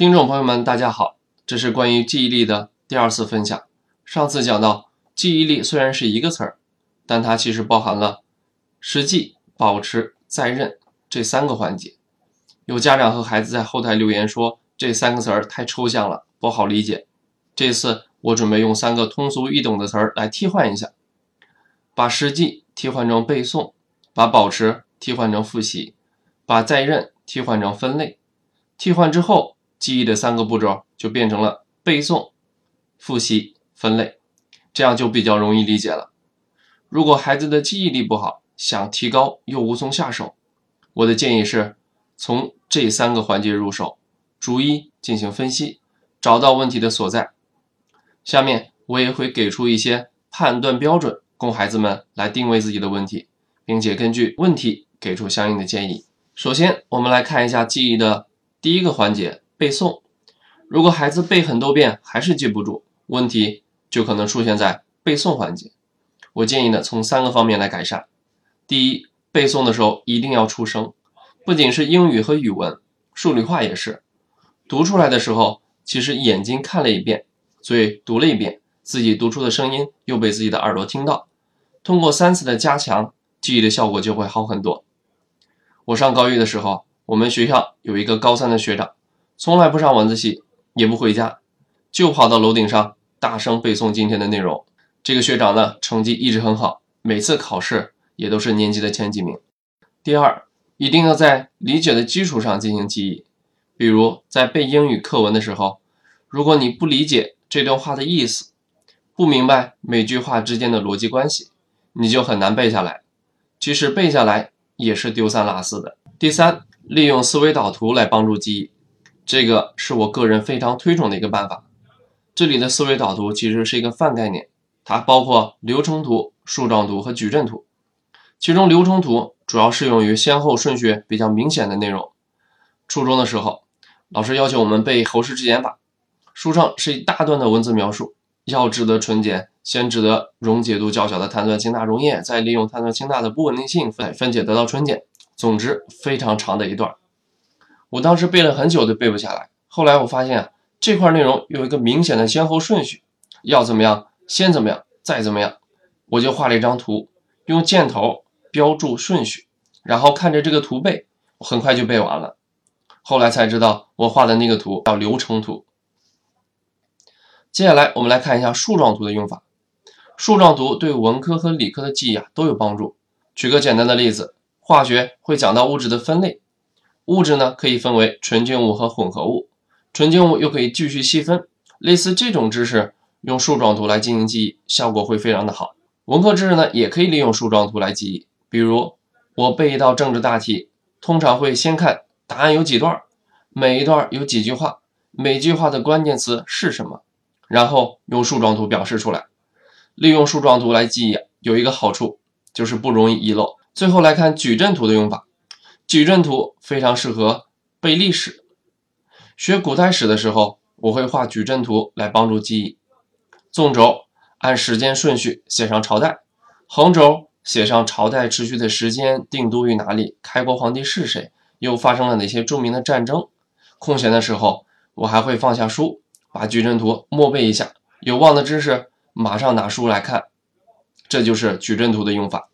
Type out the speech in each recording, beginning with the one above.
听众朋友们，大家好，这是关于记忆力的第二次分享。上次讲到，记忆力虽然是一个词儿，但它其实包含了实际、保持、再认这三个环节。有家长和孩子在后台留言说，这三个词儿太抽象了，不好理解。这次我准备用三个通俗易懂的词儿来替换一下，把实际替换成背诵，把保持替换成复习，把再认替换成分类。替换之后。记忆的三个步骤就变成了背诵、复习、分类，这样就比较容易理解了。如果孩子的记忆力不好，想提高又无从下手，我的建议是从这三个环节入手，逐一进行分析，找到问题的所在。下面我也会给出一些判断标准，供孩子们来定位自己的问题，并且根据问题给出相应的建议。首先，我们来看一下记忆的第一个环节。背诵，如果孩子背很多遍还是记不住，问题就可能出现在背诵环节。我建议呢，从三个方面来改善。第一，背诵的时候一定要出声，不仅是英语和语文，数理化也是。读出来的时候，其实眼睛看了一遍，嘴读了一遍，自己读出的声音又被自己的耳朵听到。通过三次的加强，记忆的效果就会好很多。我上高一的时候，我们学校有一个高三的学长。从来不上晚自习，也不回家，就跑到楼顶上大声背诵今天的内容。这个学长呢，成绩一直很好，每次考试也都是年级的前几名。第二，一定要在理解的基础上进行记忆。比如在背英语课文的时候，如果你不理解这段话的意思，不明白每句话之间的逻辑关系，你就很难背下来。即使背下来，也是丢三落四的。第三，利用思维导图来帮助记忆。这个是我个人非常推崇的一个办法。这里的思维导图其实是一个泛概念，它包括流程图、树状图和矩阵图。其中流程图主要适用于先后顺序比较明显的内容。初中的时候，老师要求我们背《侯氏质检法》，书上是一大段的文字描述：要制得纯碱，先制得溶解度较小的碳酸氢钠溶液，再利用碳酸氢钠的不稳定性分分解得到纯碱。总之，非常长的一段。我当时背了很久都背不下来，后来我发现啊，这块内容有一个明显的先后顺序，要怎么样，先怎么样，再怎么样，我就画了一张图，用箭头标注顺序，然后看着这个图背，很快就背完了。后来才知道我画的那个图叫流程图。接下来我们来看一下树状图的用法，树状图对文科和理科的记忆啊都有帮助。举个简单的例子，化学会讲到物质的分类。物质呢可以分为纯净物和混合物，纯净物又可以继续细分。类似这种知识，用树状图来进行记忆，效果会非常的好。文科知识呢也可以利用树状图来记忆。比如我背一道政治大题，通常会先看答案有几段，每一段有几句话，每句话的关键词是什么，然后用树状图表示出来。利用树状图来记忆有一个好处，就是不容易遗漏。最后来看矩阵图的用法。矩阵图非常适合背历史。学古代史的时候，我会画矩阵图来帮助记忆。纵轴按时间顺序写上朝代，横轴写上朝代持续的时间，定都于哪里，开国皇帝是谁，又发生了哪些著名的战争。空闲的时候，我还会放下书，把矩阵图默背一下。有忘的知识，马上拿书来看。这就是矩阵图的用法。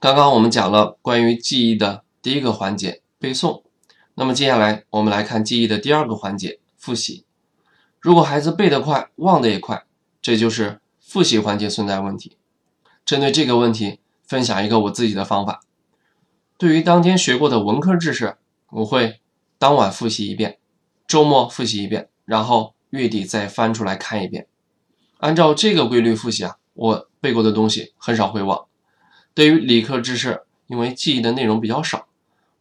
刚刚我们讲了关于记忆的。第一个环节背诵，那么接下来我们来看记忆的第二个环节复习。如果孩子背得快，忘得也快，这就是复习环节存在问题。针对这个问题，分享一个我自己的方法。对于当天学过的文科知识，我会当晚复习一遍，周末复习一遍，然后月底再翻出来看一遍。按照这个规律复习啊，我背过的东西很少会忘。对于理科知识，因为记忆的内容比较少。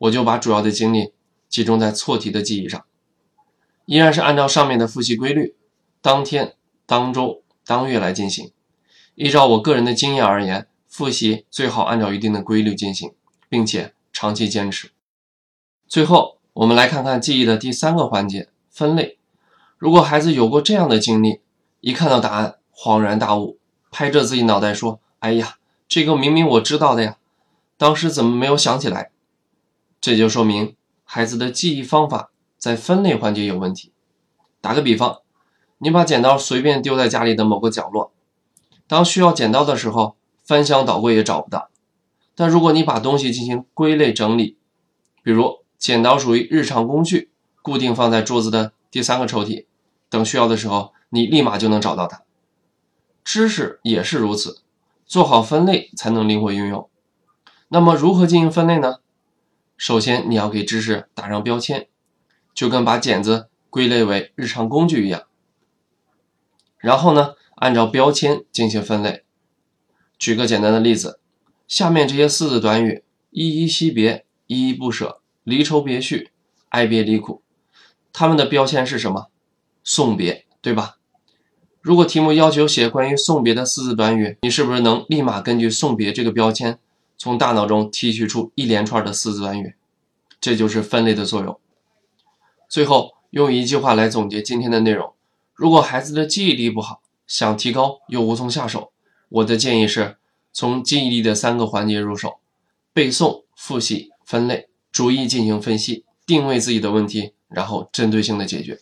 我就把主要的精力集中在错题的记忆上，依然是按照上面的复习规律，当天、当周、当月来进行。依照我个人的经验而言，复习最好按照一定的规律进行，并且长期坚持。最后，我们来看看记忆的第三个环节——分类。如果孩子有过这样的经历，一看到答案恍然大悟，拍着自己脑袋说：“哎呀，这个明明我知道的呀，当时怎么没有想起来？”这就说明孩子的记忆方法在分类环节有问题。打个比方，你把剪刀随便丢在家里的某个角落，当需要剪刀的时候，翻箱倒柜也找不到。但如果你把东西进行归类整理，比如剪刀属于日常工具，固定放在桌子的第三个抽屉，等需要的时候，你立马就能找到它。知识也是如此，做好分类才能灵活运用。那么如何进行分类呢？首先你要给知识打上标签，就跟把剪子归类为日常工具一样。然后呢，按照标签进行分类。举个简单的例子，下面这些四字短语：依依惜别、依依不舍、离愁别绪、爱别离苦，它们的标签是什么？送别，对吧？如果题目要求写关于送别的四字短语，你是不是能立马根据送别这个标签，从大脑中提取出一连串的四字短语？这就是分类的作用。最后用一句话来总结今天的内容：如果孩子的记忆力不好，想提高又无从下手，我的建议是从记忆力的三个环节入手：背诵、复习、分类，逐一进行分析，定位自己的问题，然后针对性的解决。